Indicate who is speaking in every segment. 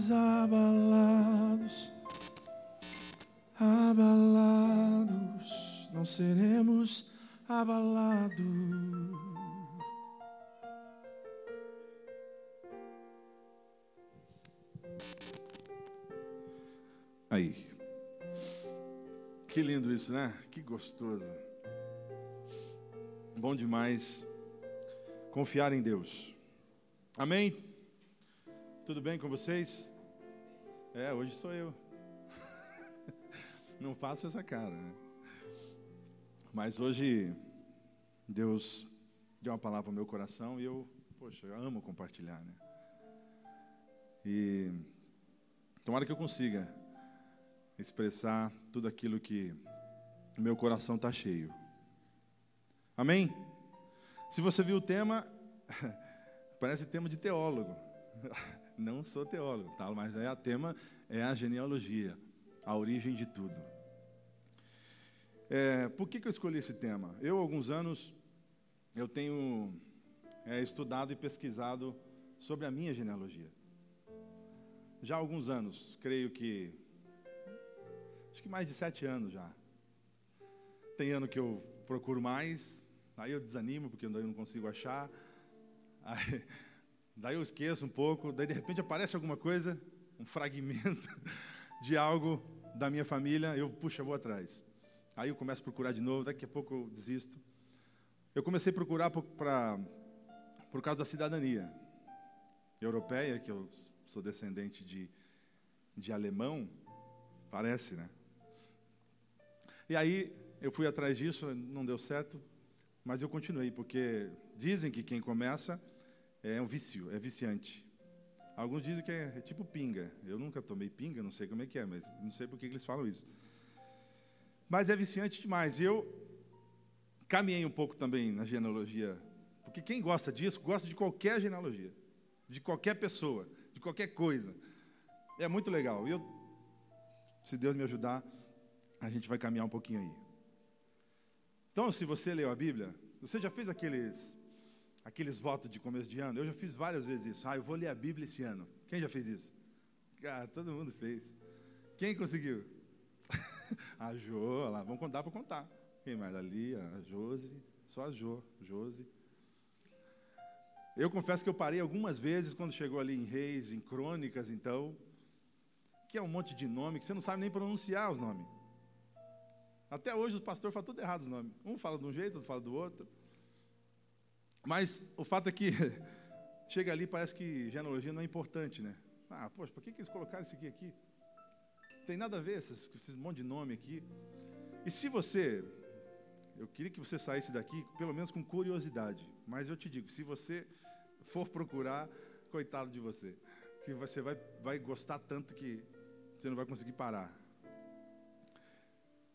Speaker 1: seremos abalados, abalados, não seremos abalados. Aí. Que lindo isso, né? Que gostoso. Bom demais confiar em Deus. Amém? Tudo bem com vocês? É, hoje sou eu. Não faço essa cara, né? Mas hoje Deus deu uma palavra ao meu coração e eu, poxa, eu amo compartilhar, né? E tomara que eu consiga expressar tudo aquilo que o meu coração está cheio. Amém? Se você viu o tema, parece tema de teólogo. Não sou teólogo, tá? mas é a tema é a genealogia, a origem de tudo. É, por que, que eu escolhi esse tema? Eu, alguns anos, eu tenho é, estudado e pesquisado sobre a minha genealogia. Já há alguns anos, creio que acho que mais de sete anos já. Tem ano que eu procuro mais, aí eu desanimo porque eu não consigo achar. Aí, daí eu esqueço um pouco, daí de repente aparece alguma coisa, um fragmento de algo da minha família, eu, puxa, vou atrás. Aí eu começo a procurar de novo, daqui a pouco eu desisto. Eu comecei a procurar por, pra, por causa da cidadania europeia, que eu sou descendente de, de alemão, parece, né? E aí eu fui atrás disso, não deu certo, mas eu continuei, porque dizem que quem começa é um vício, é viciante. Alguns dizem que é, é tipo pinga. Eu nunca tomei pinga, não sei como é que é, mas não sei por que eles falam isso. Mas é viciante demais. Eu caminhei um pouco também na genealogia, porque quem gosta disso, gosta de qualquer genealogia, de qualquer pessoa, de qualquer coisa. É muito legal. E eu, se Deus me ajudar, a gente vai caminhar um pouquinho aí. Então, se você leu a Bíblia, você já fez aqueles aqueles votos de começo de ano? Eu já fiz várias vezes isso. Ah, eu vou ler a Bíblia esse ano. Quem já fez isso? Ah, todo mundo fez. Quem conseguiu? a Jo, lá, vamos contar para contar. Quem mais? Ali, a Josi, só a Jo, Josi. Eu confesso que eu parei algumas vezes quando chegou ali em Reis, em Crônicas, então, que é um monte de nome que você não sabe nem pronunciar os nomes. Até hoje os pastores falam tudo errado os nomes. Um fala de um jeito, outro fala do outro. Mas o fato é que chega ali parece que genealogia não é importante, né? Ah, poxa, por que, que eles colocaram isso aqui aqui? Tem nada a ver esses, esses monte de nome aqui. E se você, eu queria que você saísse daqui pelo menos com curiosidade, mas eu te digo, se você for procurar, coitado de você, que você vai, vai gostar tanto que você não vai conseguir parar.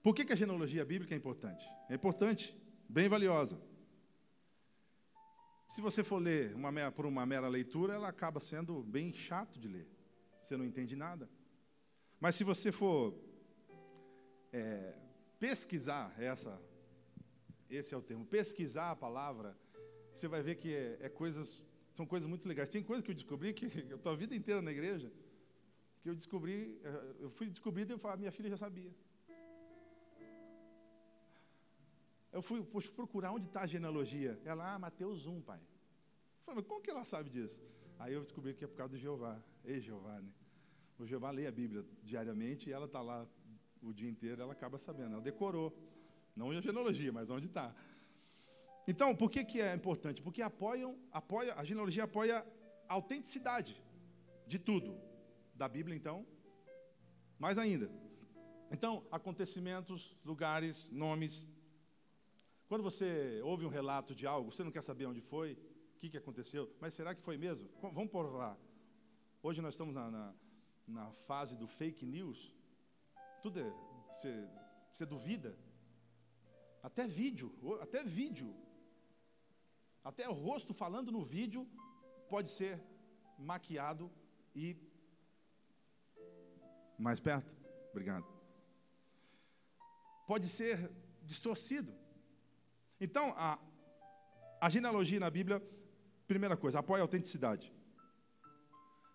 Speaker 1: Por que, que a genealogia bíblica é importante? É importante, bem valiosa. Se você for ler uma, por uma mera leitura, ela acaba sendo bem chato de ler. Você não entende nada. Mas se você for é, pesquisar essa, esse é o termo, pesquisar a palavra, você vai ver que é, é coisas, são coisas muito legais. Tem coisas que eu descobri que eu estou a vida inteira na igreja, que eu descobri, é, eu fui descobrir e eu falei, minha filha já sabia. Eu fui procurar onde está a genealogia. Ela, ah, Mateus 1, pai. Eu falei, mas como que ela sabe disso? Aí eu descobri que é por causa do Jeová. Ei, Jeová, né? O Jeová lê a Bíblia diariamente e ela está lá o dia inteiro, ela acaba sabendo. Ela decorou. Não a genealogia, mas onde está. Então, por que, que é importante? Porque apoiam, apoia, a genealogia apoia a autenticidade de tudo. Da Bíblia, então, mais ainda. Então, acontecimentos, lugares, nomes, quando você ouve um relato de algo, você não quer saber onde foi, o que, que aconteceu, mas será que foi mesmo? Vamos provar. Hoje nós estamos na, na, na fase do fake news. Tudo é. Você duvida. Até vídeo, até vídeo. Até o rosto falando no vídeo pode ser maquiado e. Mais perto? Obrigado. Pode ser distorcido. Então, a, a genealogia na Bíblia, primeira coisa, apoia a autenticidade.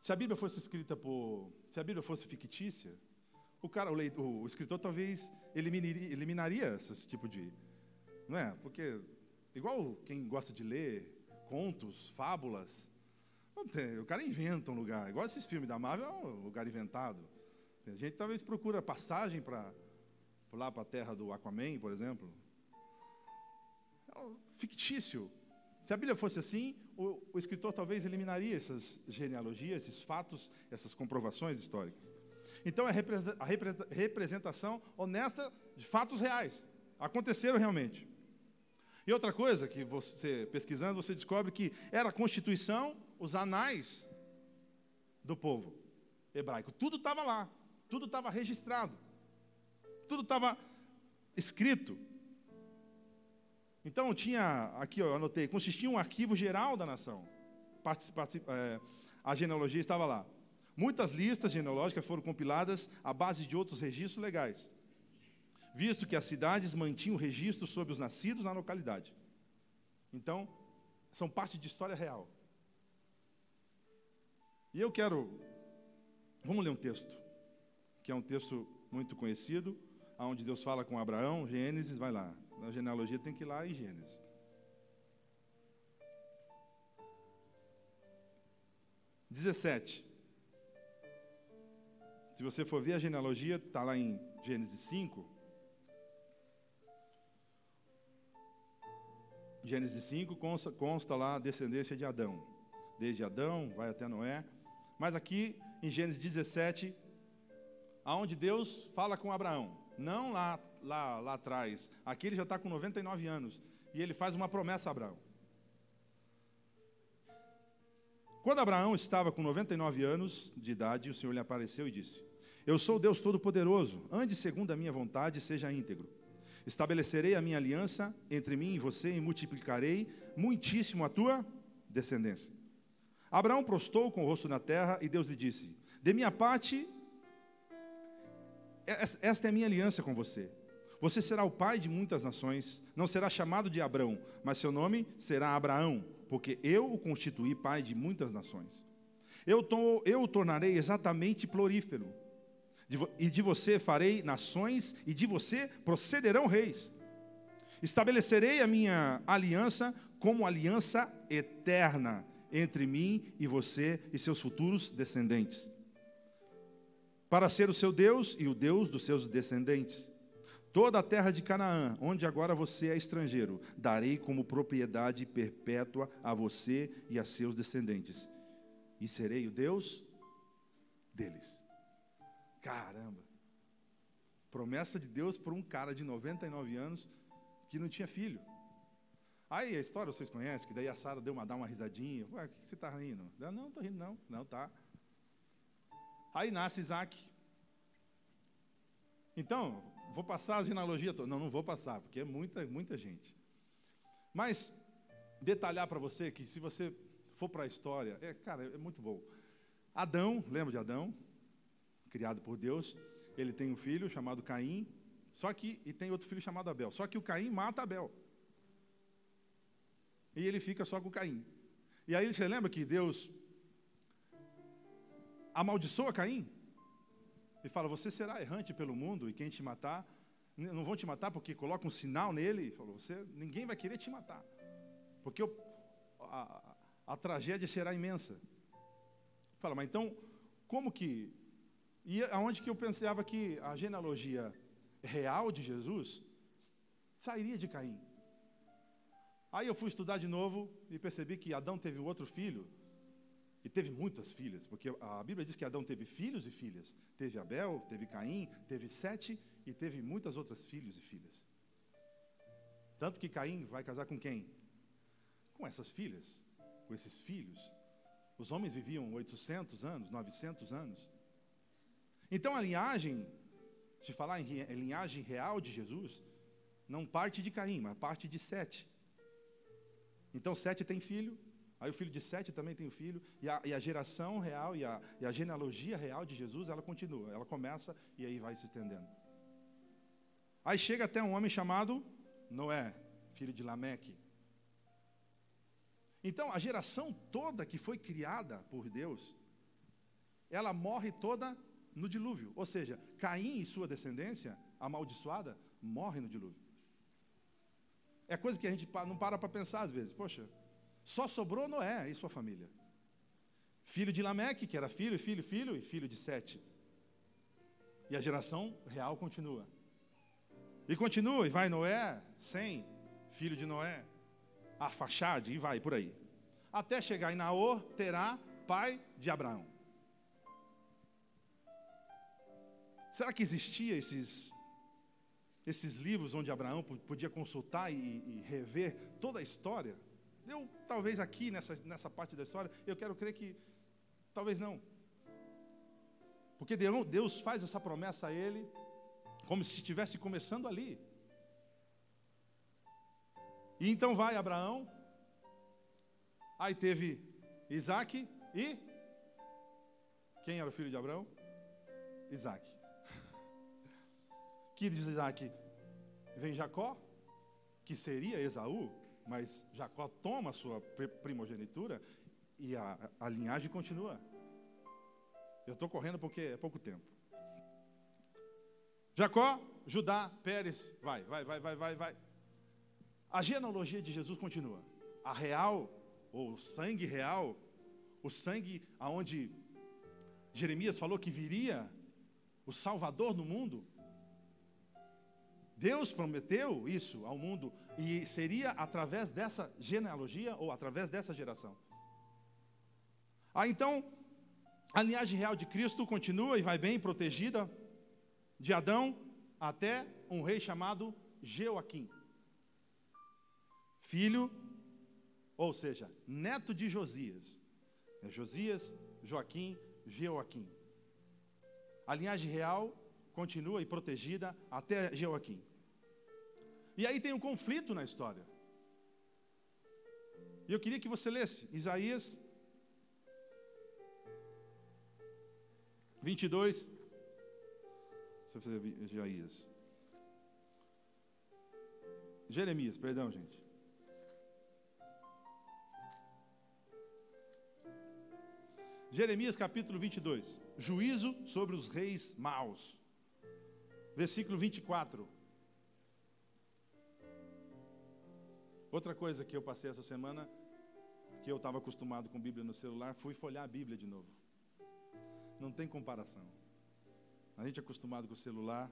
Speaker 1: Se a Bíblia fosse escrita por. Se a Bíblia fosse fictícia, o cara, o, leitor, o escritor talvez eliminaria, eliminaria esse tipo de. Não é? Porque, igual quem gosta de ler contos, fábulas, tem, o cara inventa um lugar. Igual esses filmes da Marvel, é um lugar inventado. A gente talvez procura passagem para lá para a terra do Aquaman, por exemplo. É um fictício. Se a Bíblia fosse assim, o, o escritor talvez eliminaria essas genealogias, esses fatos, essas comprovações históricas. Então é a representação honesta de fatos reais. Aconteceram realmente. E outra coisa que você, pesquisando, você descobre que era a Constituição, os anais do povo hebraico. Tudo estava lá, tudo estava registrado, tudo estava escrito. Então tinha, aqui eu anotei, consistia um arquivo geral da nação. é, a genealogia estava lá. Muitas listas genealógicas foram compiladas à base de outros registros legais, visto que as cidades mantinham registro sobre os nascidos na localidade. Então, são parte de história real. E eu quero. Vamos ler um texto, que é um texto muito conhecido, onde Deus fala com Abraão, Gênesis, vai lá. Na genealogia tem que ir lá em Gênesis. Dezessete. Se você for ver a genealogia, está lá em Gênesis 5. Gênesis 5 consta, consta lá a descendência de Adão. Desde Adão, vai até Noé. Mas aqui em Gênesis 17, aonde Deus fala com Abraão, não lá, lá, lá atrás. Aqui ele já está com 99 anos e ele faz uma promessa a Abraão. Quando Abraão estava com 99 anos de idade, o Senhor lhe apareceu e disse: eu sou Deus Todo-Poderoso, ande segundo a minha vontade e seja íntegro. Estabelecerei a minha aliança entre mim e você e multiplicarei muitíssimo a tua descendência. Abraão prostou com o rosto na terra e Deus lhe disse: De minha parte, esta é a minha aliança com você. Você será o pai de muitas nações, não será chamado de Abrão, mas seu nome será Abraão, porque eu o constituí pai de muitas nações. Eu, to, eu o tornarei exatamente florífero e de você farei nações, e de você procederão reis. Estabelecerei a minha aliança como aliança eterna entre mim e você e seus futuros descendentes, para ser o seu Deus e o Deus dos seus descendentes. Toda a terra de Canaã, onde agora você é estrangeiro, darei como propriedade perpétua a você e a seus descendentes, e serei o Deus deles. Caramba. Promessa de Deus por um cara de 99 anos que não tinha filho. Aí a história vocês conhecem, que daí a Sara deu uma, dá uma risadinha. Ué, o que você está rindo? Não, não estou rindo, não. Não, tá. Aí nasce Isaac. Então, vou passar a genealogia toda. Não, não vou passar, porque é muita, muita gente. Mas, detalhar para você que se você for para a história, é, cara, é muito bom. Adão, lembra de Adão? criado por Deus, ele tem um filho chamado Caim, só que e tem outro filho chamado Abel. Só que o Caim mata Abel. E ele fica só com Caim. E aí você lembra que Deus amaldiçoa Caim? E fala: Você será errante pelo mundo e quem te matar, não vão te matar porque coloca um sinal nele. Falou: Você, ninguém vai querer te matar, porque o, a, a tragédia será imensa. Fala, mas então, como que e aonde que eu pensava que a genealogia real de Jesus sairia de Caim. Aí eu fui estudar de novo e percebi que Adão teve outro filho, e teve muitas filhas, porque a Bíblia diz que Adão teve filhos e filhas. Teve Abel, teve Caim, teve Sete e teve muitas outras filhos e filhas. Tanto que Caim vai casar com quem? Com essas filhas, com esses filhos. Os homens viviam 800 anos, 900 anos. Então a linhagem, se falar em linhagem real de Jesus, não parte de Caim, mas parte de Sete. Então Sete tem filho, aí o filho de Sete também tem o filho, e a, e a geração real e a, e a genealogia real de Jesus, ela continua, ela começa e aí vai se estendendo. Aí chega até um homem chamado Noé, filho de Lameque. Então, a geração toda que foi criada por Deus, ela morre toda no dilúvio. Ou seja, Caim e sua descendência, amaldiçoada, morre no dilúvio. É coisa que a gente não para para pensar às vezes. Poxa, só sobrou Noé e sua família. Filho de Lameque, que era filho, filho, filho e filho de Sete. E a geração real continua. E continua, e vai Noé, Sem, filho de Noé, Arfaxade, e vai por aí. Até chegar em Naor, Terá, pai de Abraão. Será que existia esses, esses livros onde Abraão podia consultar e, e rever toda a história? Eu, talvez aqui, nessa, nessa parte da história, eu quero crer que talvez não. Porque Deus faz essa promessa a ele, como se estivesse começando ali. E então vai Abraão, aí teve Isaac e. Quem era o filho de Abraão? Isaac que diz Isaac, vem Jacó, que seria Esaú, mas Jacó toma a sua primogenitura e a, a linhagem continua. Eu estou correndo porque é pouco tempo. Jacó, Judá, Pérez, vai, vai, vai, vai, vai, vai. A genealogia de Jesus continua. A real, ou sangue real, o sangue aonde Jeremias falou que viria o Salvador no mundo, Deus prometeu isso ao mundo e seria através dessa genealogia ou através dessa geração. Ah, então, a linhagem real de Cristo continua e vai bem protegida de Adão até um rei chamado Joaquim. Filho, ou seja, neto de Josias. É Josias, Joaquim, Joaquim. A linhagem real continua e protegida até Joaquim. E aí tem um conflito na história. E eu queria que você lesse Isaías 22. Deixa eu fazer Isaías. Jeremias, perdão, gente. Jeremias capítulo 22. Juízo sobre os reis maus. Versículo 24. Outra coisa que eu passei essa semana, que eu estava acostumado com Bíblia no celular, fui folhar a Bíblia de novo. Não tem comparação. A gente é acostumado com o celular,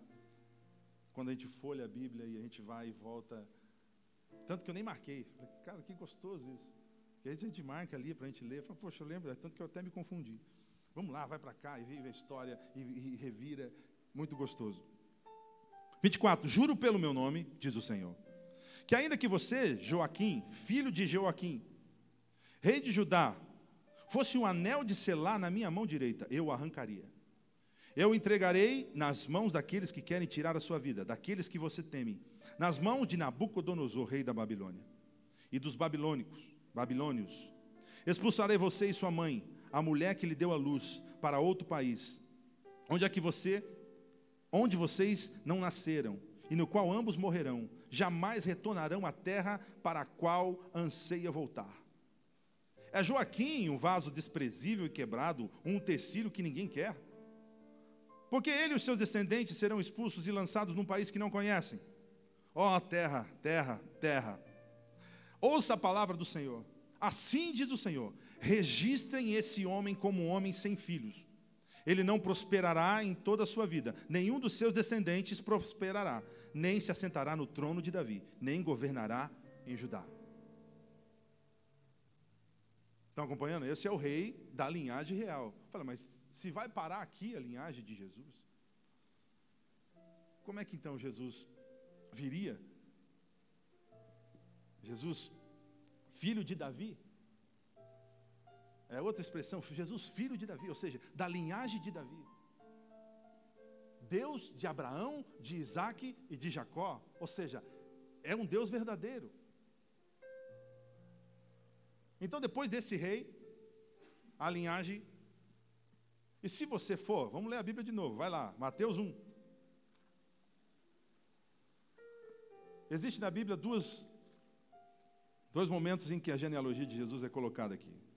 Speaker 1: quando a gente folha a Bíblia e a gente vai e volta. Tanto que eu nem marquei. Falei, cara, que gostoso isso. Que aí a gente marca ali para a gente ler. Falei, poxa, eu lembro, tanto que eu até me confundi. Vamos lá, vai para cá e vive a história e, e revira. Muito gostoso. 24. Juro pelo meu nome, diz o Senhor que ainda que você, Joaquim, filho de Joaquim, rei de Judá, fosse um anel de selar na minha mão direita, eu o arrancaria. Eu entregarei nas mãos daqueles que querem tirar a sua vida, daqueles que você teme, nas mãos de Nabucodonosor, rei da Babilônia, e dos babilônicos, babilônios. Expulsarei você e sua mãe, a mulher que lhe deu a luz, para outro país, onde é que você, onde vocês não nasceram, e no qual ambos morrerão, jamais retornarão à terra para a qual anseia voltar. É Joaquim um vaso desprezível e quebrado, um utensílio que ninguém quer? Porque ele e os seus descendentes serão expulsos e lançados num país que não conhecem. Ó oh, terra, terra, terra. Ouça a palavra do Senhor. Assim diz o Senhor: registrem esse homem como homem sem filhos. Ele não prosperará em toda a sua vida, nenhum dos seus descendentes prosperará nem se assentará no trono de Davi, nem governará em Judá. Estão acompanhando? Esse é o rei da linhagem real. Fala, mas se vai parar aqui a linhagem de Jesus, como é que então Jesus viria? Jesus, filho de Davi? É outra expressão, Jesus, filho de Davi, ou seja, da linhagem de Davi. Deus de Abraão, de Isaac e de Jacó. Ou seja, é um Deus verdadeiro. Então, depois desse rei, a linhagem. E se você for, vamos ler a Bíblia de novo, vai lá, Mateus 1. Existe na Bíblia duas, dois momentos em que a genealogia de Jesus é colocada aqui.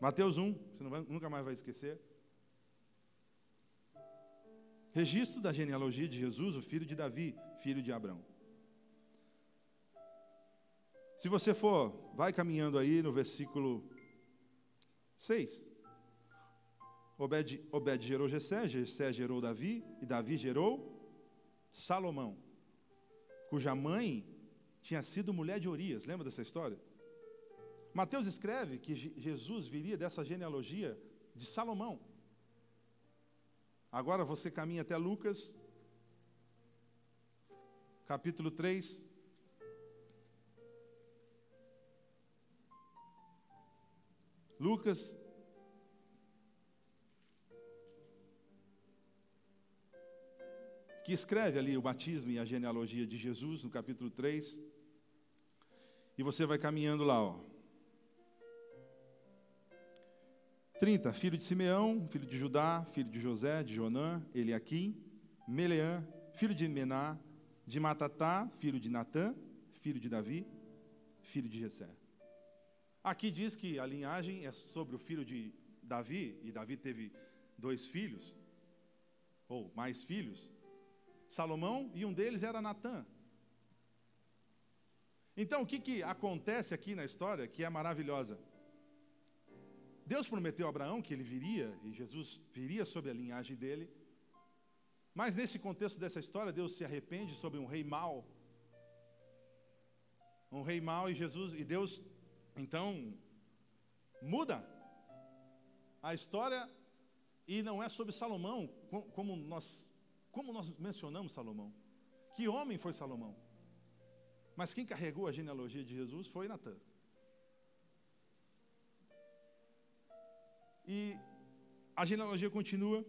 Speaker 1: Mateus 1, você vai, nunca mais vai esquecer. Registro da genealogia de Jesus, o filho de Davi, filho de Abraão. Se você for, vai caminhando aí no versículo 6. Obed, Obed gerou Jessé, Jessé gerou Davi, e Davi gerou Salomão, cuja mãe tinha sido mulher de Urias. Lembra dessa história? Mateus escreve que Jesus viria dessa genealogia de Salomão. Agora você caminha até Lucas, capítulo 3. Lucas, que escreve ali o batismo e a genealogia de Jesus, no capítulo 3. E você vai caminhando lá, ó. 30, filho de Simeão, filho de Judá, filho de José, de Jonã, Eliaquim, Meleã, filho de Mená, de Matatá, filho de Natã, filho de Davi, filho de Jessé. Aqui diz que a linhagem é sobre o filho de Davi, e Davi teve dois filhos, ou mais filhos, Salomão, e um deles era Natã. Então, o que, que acontece aqui na história que é maravilhosa? Deus prometeu a Abraão que ele viria, e Jesus viria sobre a linhagem dele. Mas nesse contexto dessa história, Deus se arrepende sobre um rei mau. Um rei mau e Jesus e Deus então muda a história e não é sobre Salomão, como nós como nós mencionamos Salomão. Que homem foi Salomão? Mas quem carregou a genealogia de Jesus foi Natan. E a genealogia continua,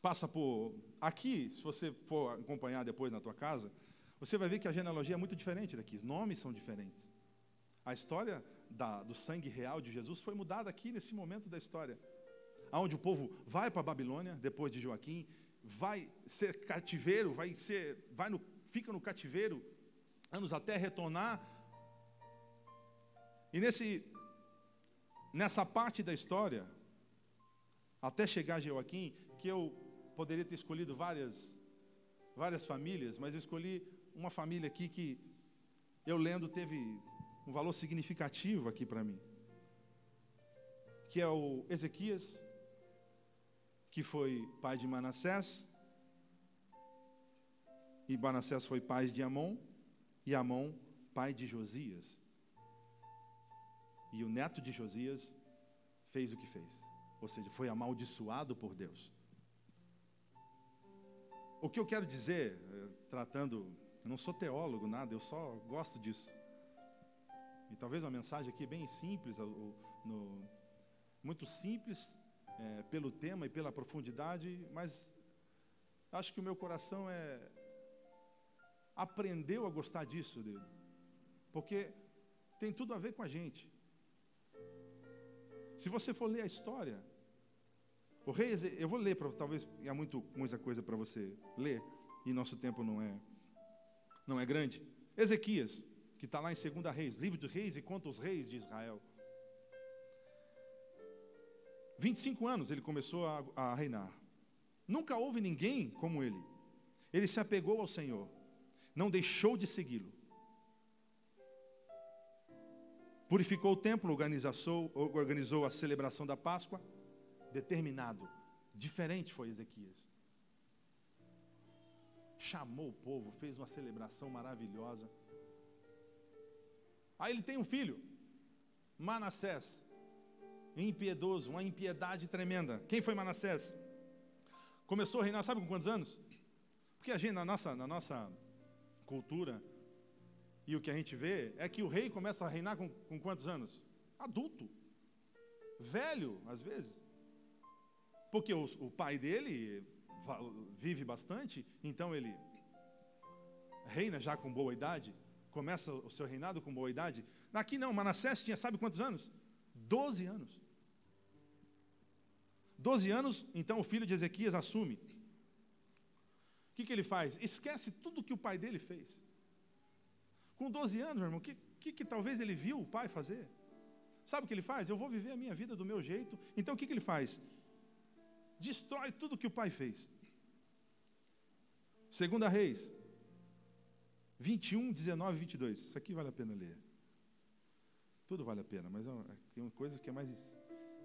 Speaker 1: passa por. Aqui, se você for acompanhar depois na tua casa, você vai ver que a genealogia é muito diferente daqui, os nomes são diferentes. A história da, do sangue real de Jesus foi mudada aqui nesse momento da história. Onde o povo vai para a Babilônia, depois de Joaquim, vai ser cativeiro, vai ser, vai no, fica no cativeiro anos até retornar. E nesse nessa parte da história, até chegar a Joaquim, que eu poderia ter escolhido várias, várias famílias, mas eu escolhi uma família aqui que eu lendo teve um valor significativo aqui para mim, que é o Ezequias, que foi pai de Manassés, e Manassés foi pai de Amon, e Amon pai de Josias. E o neto de Josias fez o que fez, ou seja, foi amaldiçoado por Deus. O que eu quero dizer, eh, tratando, eu não sou teólogo, nada, eu só gosto disso. E talvez uma mensagem aqui bem simples, no, muito simples é, pelo tema e pela profundidade, mas acho que o meu coração é aprendeu a gostar disso, Deus, porque tem tudo a ver com a gente. Se você for ler a história, o rei, eu vou ler, pra, talvez há muito, muita coisa para você ler, e nosso tempo não é, não é grande. Ezequias, que está lá em 2 Reis, livro de reis e conta os reis de Israel. 25 anos ele começou a, a reinar. Nunca houve ninguém como ele. Ele se apegou ao Senhor, não deixou de segui-lo. Purificou o templo, organizou, organizou a celebração da Páscoa, determinado. Diferente foi Ezequias. Chamou o povo, fez uma celebração maravilhosa. Aí ele tem um filho, Manassés, impiedoso, uma impiedade tremenda. Quem foi Manassés? Começou a reinar, sabe com quantos anos? Porque a gente, na nossa, na nossa cultura, e o que a gente vê é que o rei começa a reinar com, com quantos anos? Adulto. Velho, às vezes. Porque o, o pai dele vive bastante, então ele reina já com boa idade, começa o seu reinado com boa idade. Aqui não, Manassés tinha, sabe quantos anos? Doze anos. Doze anos, então o filho de Ezequias assume. O que, que ele faz? Esquece tudo que o pai dele fez. Com 12 anos, meu irmão, o que, que, que talvez ele viu o pai fazer? Sabe o que ele faz? Eu vou viver a minha vida do meu jeito. Então o que, que ele faz? Destrói tudo que o pai fez. Segunda Reis, 21, 19 e 22. Isso aqui vale a pena ler. Tudo vale a pena, mas é tem coisas que é mais,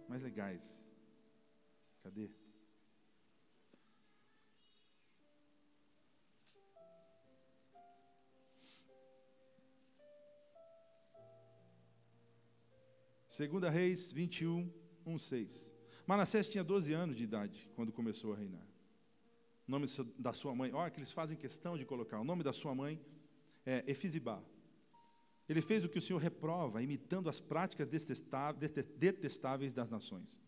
Speaker 1: mais legais. Cadê? Segunda Reis 21, 1, 6. Manassés tinha 12 anos de idade quando começou a reinar. O nome da sua mãe, olha que eles fazem questão de colocar. O nome da sua mãe é Efizibá. Ele fez o que o Senhor reprova, imitando as práticas detestáveis das nações,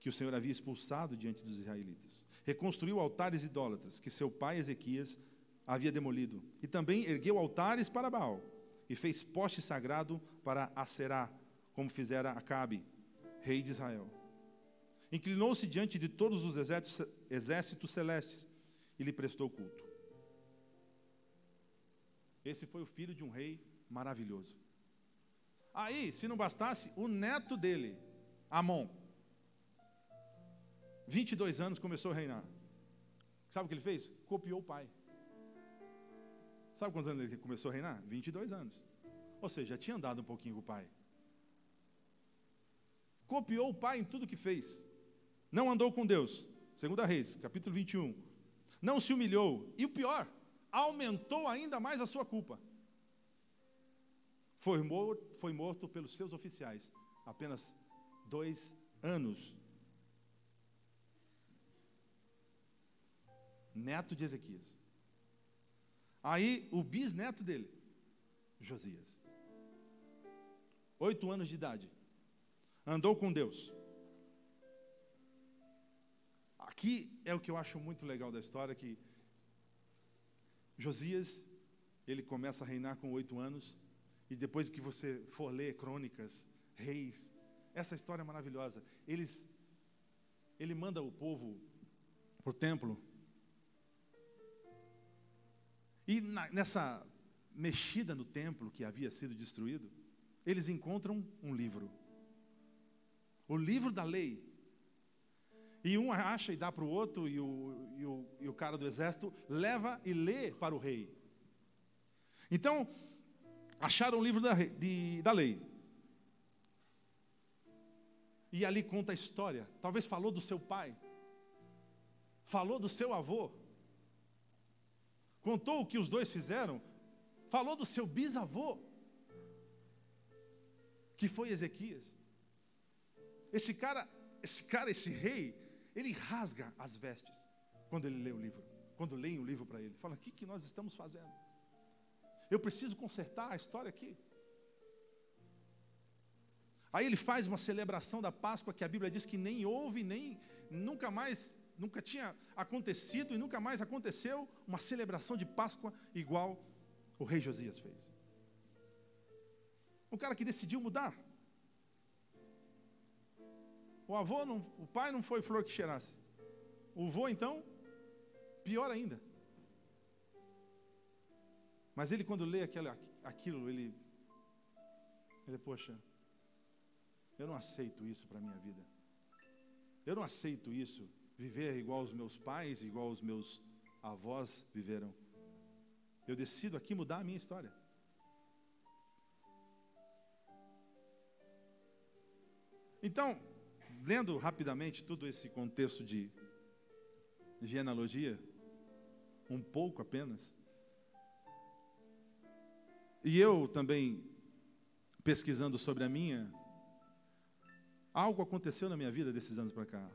Speaker 1: que o Senhor havia expulsado diante dos israelitas. Reconstruiu altares idólatras, que seu pai Ezequias havia demolido. E também ergueu altares para Baal, e fez poste sagrado para Aserá, como fizera Acabe, rei de Israel. Inclinou-se diante de todos os exércitos, celestes e lhe prestou culto. Esse foi o filho de um rei maravilhoso. Aí, se não bastasse, o neto dele, Amon, 22 anos, começou a reinar. Sabe o que ele fez? Copiou o pai. Sabe quantos anos ele começou a reinar? 22 anos. Ou seja, já tinha andado um pouquinho com o pai copiou o pai em tudo que fez. Não andou com Deus. Segunda Reis, capítulo 21. Não se humilhou. E o pior, aumentou ainda mais a sua culpa. Foi morto, foi morto pelos seus oficiais. Apenas dois anos. Neto de Ezequias. Aí o bisneto dele, Josias. Oito anos de idade andou com Deus. Aqui é o que eu acho muito legal da história, que Josias, ele começa a reinar com oito anos, e depois que você for ler crônicas, reis, essa história é maravilhosa. Eles, ele manda o povo para o templo, e na, nessa mexida no templo que havia sido destruído, eles encontram um livro o livro da lei. E um acha e dá para o outro, e o, e, o, e o cara do exército leva e lê para o rei. Então, acharam o livro da, de, da lei. E ali conta a história. Talvez falou do seu pai, falou do seu avô, contou o que os dois fizeram, falou do seu bisavô, que foi Ezequias. Esse cara, esse cara, esse rei, ele rasga as vestes quando ele lê o livro. Quando leem o livro para ele, fala: "O que que nós estamos fazendo? Eu preciso consertar a história aqui." Aí ele faz uma celebração da Páscoa que a Bíblia diz que nem houve, nem nunca mais, nunca tinha acontecido e nunca mais aconteceu uma celebração de Páscoa igual o rei Josias fez. Um cara que decidiu mudar. O avô, não, o pai não foi flor que cheirasse. O vô, então, pior ainda. Mas ele, quando lê aquilo, aquilo ele, ele, poxa, eu não aceito isso para a minha vida. Eu não aceito isso, viver igual os meus pais, igual os meus avós viveram. Eu decido aqui mudar a minha história. Então, lendo rapidamente todo esse contexto de genealogia, um pouco apenas, e eu também pesquisando sobre a minha, algo aconteceu na minha vida desses anos para cá.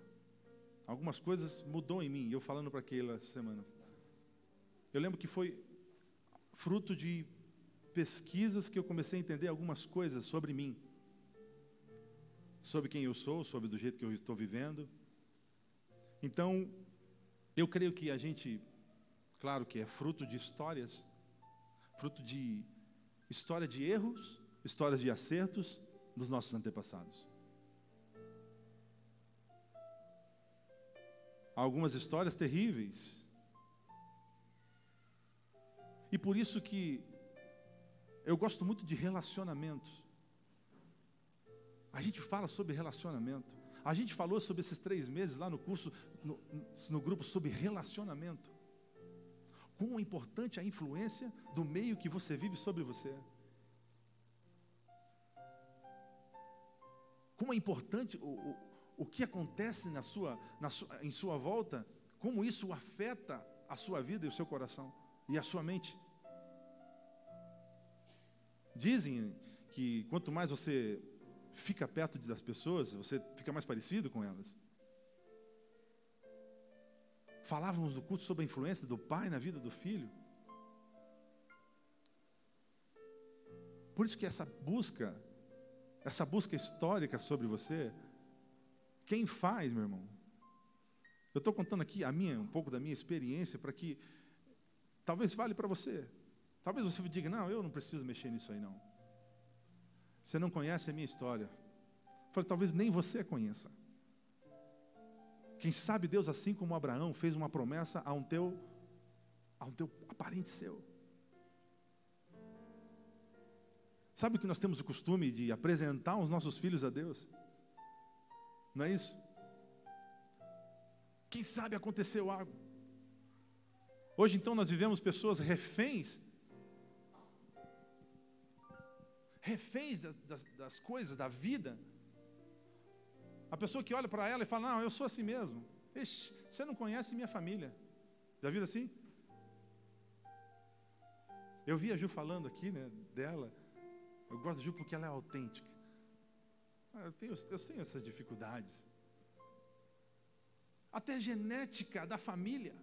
Speaker 1: Algumas coisas mudou em mim, eu falando para aquela semana. Eu lembro que foi fruto de pesquisas que eu comecei a entender algumas coisas sobre mim sobre quem eu sou, sobre do jeito que eu estou vivendo. Então, eu creio que a gente, claro que é fruto de histórias, fruto de história de erros, histórias de acertos dos nossos antepassados. Algumas histórias terríveis. E por isso que eu gosto muito de relacionamentos. A gente fala sobre relacionamento. A gente falou sobre esses três meses lá no curso, no, no grupo sobre relacionamento. Quão importante a influência do meio que você vive sobre você. Como é importante o, o, o que acontece na sua, na sua, em sua volta, como isso afeta a sua vida e o seu coração e a sua mente. Dizem que quanto mais você fica perto das pessoas, você fica mais parecido com elas. Falávamos no culto sobre a influência do pai na vida do filho. Por isso que essa busca, essa busca histórica sobre você, quem faz, meu irmão? Eu estou contando aqui a minha, um pouco da minha experiência para que talvez vale para você. Talvez você diga, não, eu não preciso mexer nisso aí não. Você não conhece a minha história. Eu falei, talvez nem você a conheça. Quem sabe Deus, assim como Abraão, fez uma promessa a um teu, a um teu aparente seu. Sabe que nós temos o costume de apresentar os nossos filhos a Deus? Não é isso? Quem sabe aconteceu algo. Hoje então nós vivemos pessoas reféns reféns das, das, das coisas, da vida. A pessoa que olha para ela e fala: Não, eu sou assim mesmo. Ixi, você não conhece minha família. Já viu assim? Eu vi a Ju falando aqui né, dela. Eu gosto da Ju porque ela é autêntica. Ah, eu, tenho, eu tenho essas dificuldades. Até genética da família.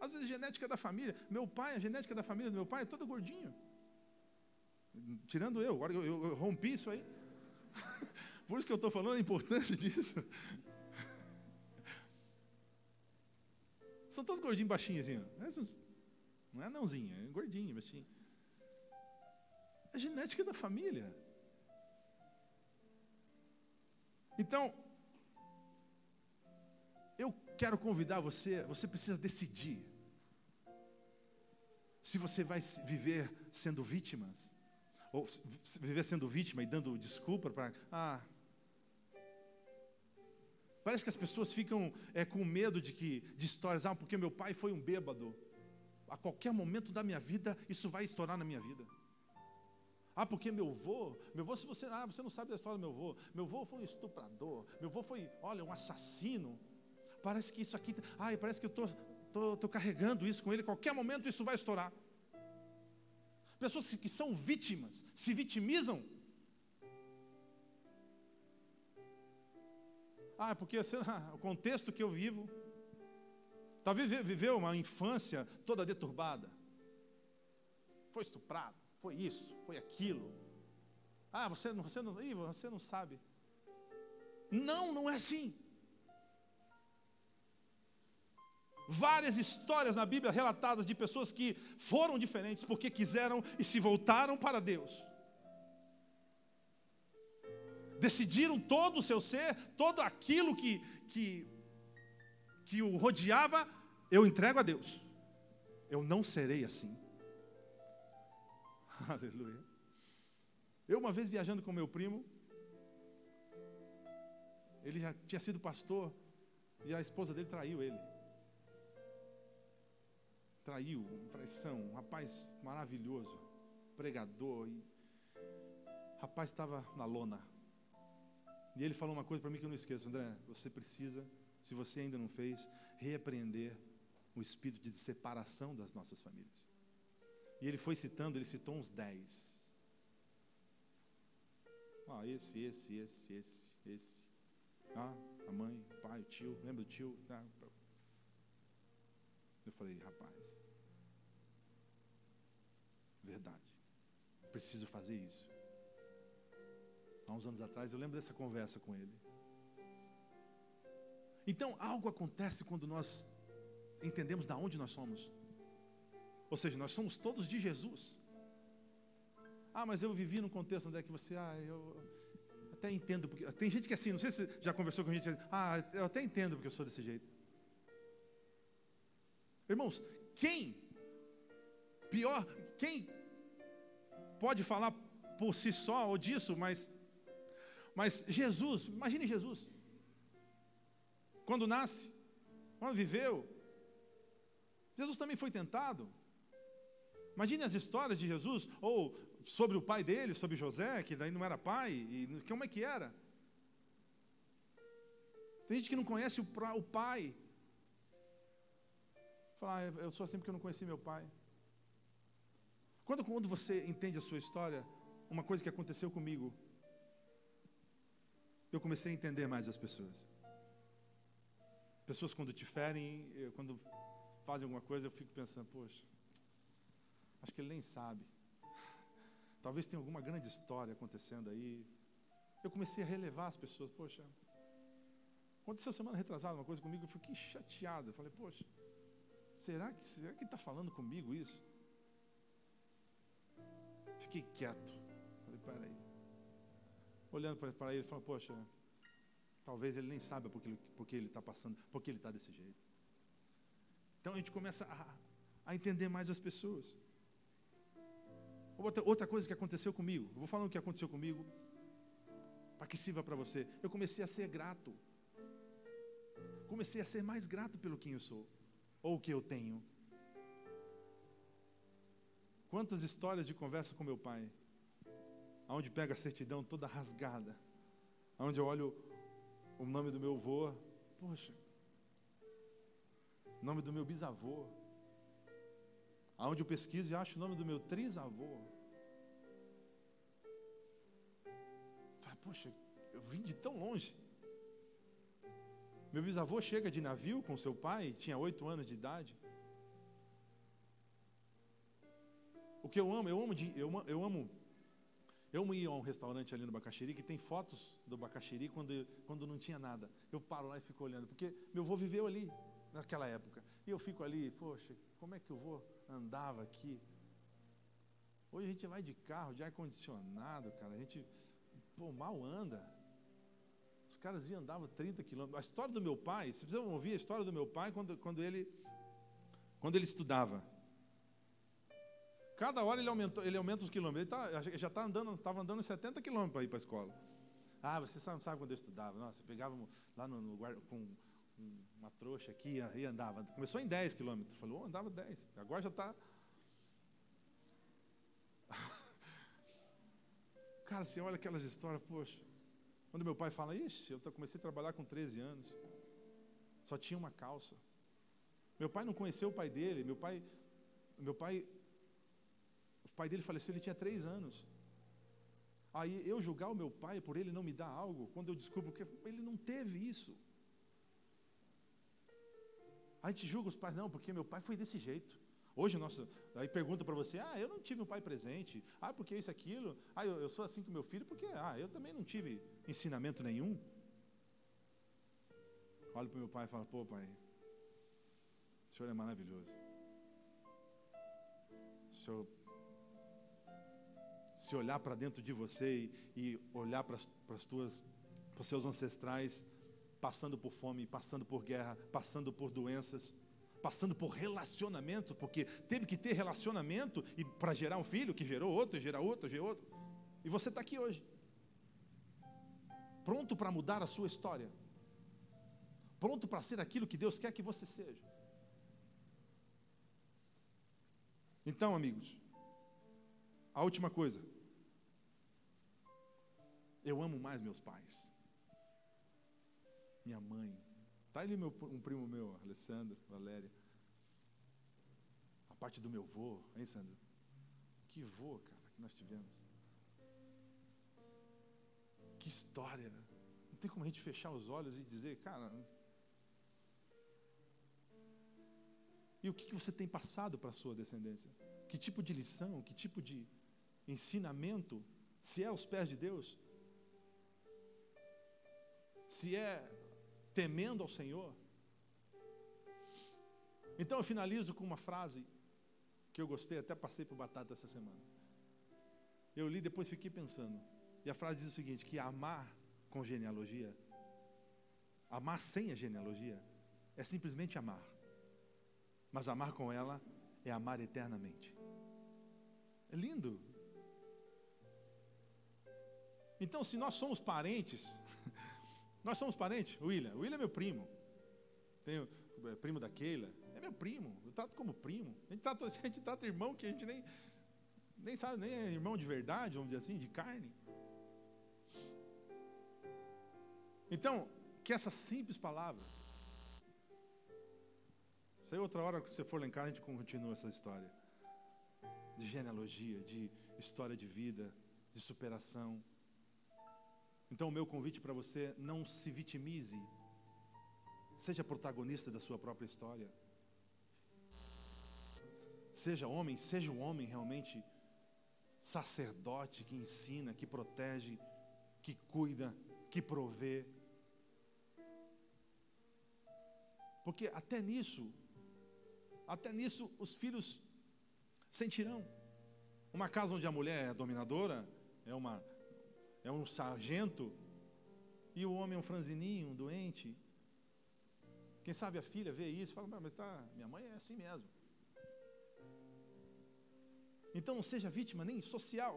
Speaker 1: Às vezes, genética da família. Meu pai, a genética da família do meu pai é todo gordinho. Tirando eu, agora eu, eu, eu rompi isso aí. Por isso que eu estou falando a importância disso. São todos gordinhos, baixinhos assim. Não é anãozinho, é gordinho, baixinho. É genética da família. Então, eu quero convidar você, você precisa decidir se você vai viver sendo vítimas ou viver sendo vítima e dando desculpa para. Ah. Parece que as pessoas ficam é, com medo de que de histórias, ah, porque meu pai foi um bêbado. A qualquer momento da minha vida, isso vai estourar na minha vida. Ah, porque meu avô, meu avô, se você, ah, você não sabe da história do meu avô, meu avô foi um estuprador, meu avô foi, olha, um assassino. Parece que isso aqui, ah, parece que eu estou tô, tô carregando isso com ele, qualquer momento isso vai estourar. Pessoas que são vítimas, se vitimizam. Ah, porque o contexto que eu vivo. Talvez viveu uma infância toda deturbada. Foi estuprado, foi isso, foi aquilo. Ah, você não, você não, você não sabe. Não, não é assim. Várias histórias na Bíblia relatadas de pessoas que foram diferentes porque quiseram e se voltaram para Deus. Decidiram todo o seu ser, todo aquilo que, que, que o rodeava, eu entrego a Deus. Eu não serei assim. Aleluia. Eu, uma vez viajando com meu primo, ele já tinha sido pastor e a esposa dele traiu ele traiu, traição, um rapaz maravilhoso, pregador, e rapaz estava na lona. E ele falou uma coisa para mim que eu não esqueço, André, você precisa, se você ainda não fez, repreender o espírito de separação das nossas famílias. E ele foi citando, ele citou uns dez. Ah, esse, esse, esse, esse, esse. Ah, a mãe, o pai, o tio, lembra do tio? Ah, eu falei, rapaz, verdade, preciso fazer isso. Há uns anos atrás eu lembro dessa conversa com ele. Então, algo acontece quando nós entendemos da onde nós somos. Ou seja, nós somos todos de Jesus. Ah, mas eu vivi num contexto onde é que você, ah, eu até entendo porque tem gente que é assim, não sei se já conversou com gente, ah, eu até entendo porque eu sou desse jeito. Irmãos, quem, pior, quem pode falar por si só ou disso, mas Mas Jesus, imagine Jesus. Quando nasce, quando viveu, Jesus também foi tentado. Imagine as histórias de Jesus, ou sobre o pai dele, sobre José, que daí não era pai, e como é que era? Tem gente que não conhece o, o pai. Fala, ah, eu sou assim porque eu não conheci meu pai. Quando, quando você entende a sua história, uma coisa que aconteceu comigo, eu comecei a entender mais as pessoas. Pessoas quando te ferem, quando fazem alguma coisa, eu fico pensando, poxa, acho que ele nem sabe. Talvez tenha alguma grande história acontecendo aí. Eu comecei a relevar as pessoas, poxa. Aconteceu semana retrasada uma coisa comigo, eu fiquei chateado. Eu falei, poxa, será que será que está falando comigo isso? Fiquei quieto. Falei, peraí. Olhando para ele, falei, poxa, talvez ele nem saiba porque porque ele está passando, porque ele está desse jeito. Então a gente começa a, a entender mais as pessoas. Outra, outra coisa que aconteceu comigo, vou falando o que aconteceu comigo, para que sirva para você. Eu comecei a ser grato. Comecei a ser mais grato pelo que eu sou, ou o que eu tenho. Quantas histórias de conversa com meu pai, aonde pega a certidão toda rasgada, aonde eu olho o nome do meu avô, poxa, nome do meu bisavô, aonde eu pesquiso e acho o nome do meu trisavô. Poxa, eu vim de tão longe. Meu bisavô chega de navio com seu pai, tinha oito anos de idade. O que eu amo, eu amo, de, eu, eu amo, eu amo ir a um restaurante ali no Bacaxiri que tem fotos do Bacaxiri quando, quando não tinha nada. Eu paro lá e fico olhando, porque meu avô viveu ali naquela época. E eu fico ali, poxa, como é que eu vou andava aqui? Hoje a gente vai de carro, de ar-condicionado, cara. A gente, pô, mal anda. Os caras iam andavam 30 quilômetros. A história do meu pai, vocês precisam ouvir a história do meu pai quando, quando, ele, quando ele estudava. Cada hora ele, aumentou, ele aumenta os quilômetros. Ele tá, já está andando, estava andando 70 quilômetros para ir para a escola. Ah, você não sabe quando eu estudava. Nossa, pegava lá no, no com uma trouxa aqui e andava. Começou em 10 quilômetros. Falou, oh, andava 10. Agora já está. Cara, você olha aquelas histórias, poxa. Quando meu pai fala, ixi, eu comecei a trabalhar com 13 anos. Só tinha uma calça. Meu pai não conheceu o pai dele. Meu pai, meu pai o pai dele faleceu, ele tinha três anos. Aí eu julgar o meu pai por ele não me dar algo, quando eu descubro que ele não teve isso. A gente julga os pais, não, porque meu pai foi desse jeito. Hoje, nosso, aí pergunta para você, ah, eu não tive um pai presente, ah, porque isso, aquilo, ah, eu, eu sou assim com meu filho, porque, ah, eu também não tive ensinamento nenhum. Olho para meu pai e falo, pô, pai, o senhor é maravilhoso. O senhor se olhar para dentro de você e, e olhar para as tuas, para os seus ancestrais, passando por fome, passando por guerra, passando por doenças, passando por relacionamento, porque teve que ter relacionamento e para gerar um filho que gerou outro, gerar outro, gerou outro. E você está aqui hoje, pronto para mudar a sua história, pronto para ser aquilo que Deus quer que você seja. Então, amigos, a última coisa. Eu amo mais meus pais. Minha mãe. Está ali meu, um primo meu, Alessandro, Valéria. A parte do meu vô, hein, Sandro? Que vô, cara, que nós tivemos. Que história. Não tem como a gente fechar os olhos e dizer, cara. E o que, que você tem passado para a sua descendência? Que tipo de lição, que tipo de ensinamento, se é aos pés de Deus? Se é temendo ao Senhor? Então eu finalizo com uma frase que eu gostei, até passei por batata essa semana. Eu li, depois fiquei pensando. E a frase diz o seguinte: que amar com genealogia, amar sem a genealogia, é simplesmente amar. Mas amar com ela é amar eternamente. É lindo. Então, se nós somos parentes, nós somos parentes, William. William é meu primo. Tenho é, primo da Keila. É meu primo. Eu trato como primo. A gente trata, a gente trata irmão que a gente nem, nem sabe, nem é irmão de verdade, vamos dizer assim, de carne. Então, que essa simples palavra. Se outra hora que você for lá em casa, a gente continua essa história. De genealogia, de história de vida, de superação. Então, o meu convite para você, não se vitimize. Seja protagonista da sua própria história. Seja homem, seja um homem realmente sacerdote que ensina, que protege, que cuida, que provê. Porque até nisso, até nisso os filhos sentirão. Uma casa onde a mulher é dominadora, é, uma, é um sargento, e o homem é um franzininho, um doente. Quem sabe a filha vê isso e fala, mas tá, minha mãe é assim mesmo. Então não seja vítima nem social,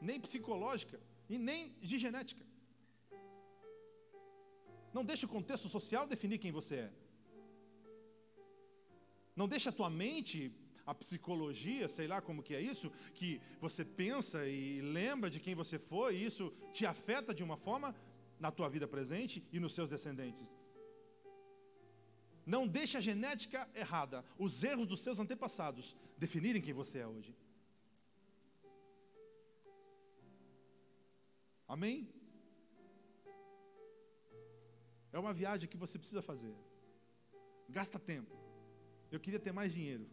Speaker 1: nem psicológica e nem de genética. Não deixe o contexto social definir quem você é. Não deixa a tua mente, a psicologia, sei lá como que é isso, que você pensa e lembra de quem você foi, e isso te afeta de uma forma na tua vida presente e nos seus descendentes. Não deixe a genética errada, os erros dos seus antepassados definirem quem você é hoje. Amém? É uma viagem que você precisa fazer. Gasta tempo. Eu queria ter mais dinheiro.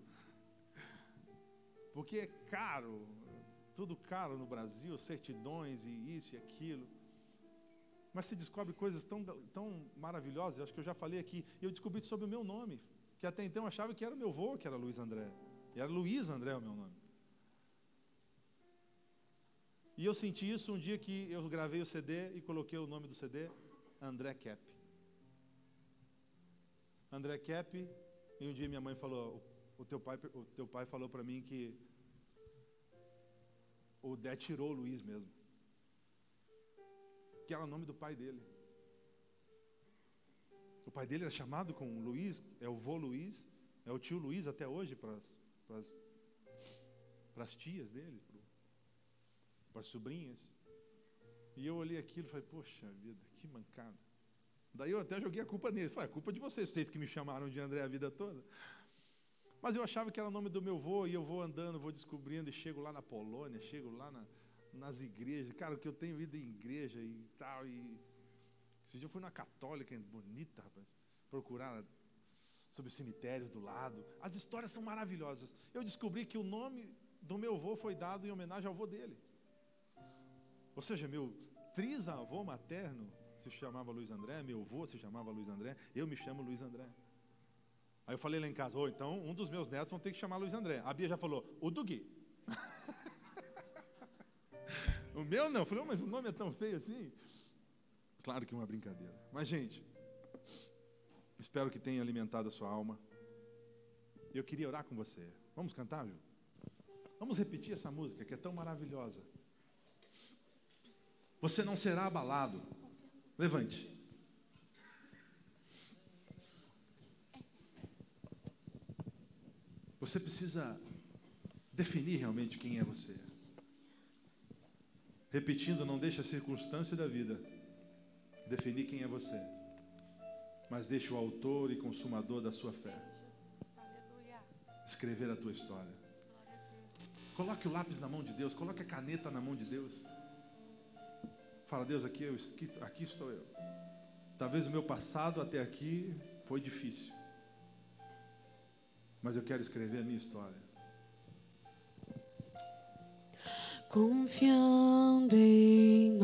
Speaker 1: Porque é caro, tudo caro no Brasil, certidões e isso e aquilo. Mas se descobre coisas tão, tão maravilhosas, acho que eu já falei aqui. Eu descobri sobre o meu nome, que até então eu achava que era meu avô, que era Luiz André. E era Luiz André o meu nome. E eu senti isso um dia que eu gravei o CD e coloquei o nome do CD, André Cap. André Cap e um dia minha mãe falou, o teu pai, o teu pai falou para mim que o Dé tirou o Luiz mesmo. Que era o nome do pai dele. O pai dele era chamado com Luiz, é o vô Luiz, é o tio Luiz até hoje para as tias dele, para as sobrinhas. E eu olhei aquilo e falei, poxa vida, que mancada. Daí eu até joguei a culpa nele. Falei, é culpa de vocês, vocês que me chamaram de André a vida toda. Mas eu achava que era o nome do meu avô, e eu vou andando, vou descobrindo, e chego lá na Polônia, chego lá na, nas igrejas. Cara, que eu tenho ido em igreja e tal. E... Esse dia eu fui na católica, bonita, rapaz, procurar sobre os cemitérios do lado. As histórias são maravilhosas. Eu descobri que o nome do meu avô foi dado em homenagem ao avô dele. Ou seja, meu trisavô materno se chamava Luiz André, meu avô se chamava Luiz André, eu me chamo Luiz André. Aí eu falei lá em casa, oh, então um dos meus netos vão ter que chamar Luiz André. A Bia já falou, o do Gui. o meu não, eu falei, oh, mas o nome é tão feio assim. Claro que é uma brincadeira. Mas, gente, espero que tenha alimentado a sua alma. Eu queria orar com você. Vamos cantar, viu? Vamos repetir essa música que é tão maravilhosa. Você não será abalado. Levante. Você precisa definir realmente quem é você. Repetindo, não deixe a circunstância da vida definir quem é você, mas deixe o autor e consumador da sua fé escrever a tua história. Coloque o lápis na mão de Deus, coloque a caneta na mão de Deus. Fala, Deus, aqui, eu, aqui estou eu. Talvez o meu passado até aqui foi difícil. Mas eu quero escrever a minha história.
Speaker 2: Confiando em nós.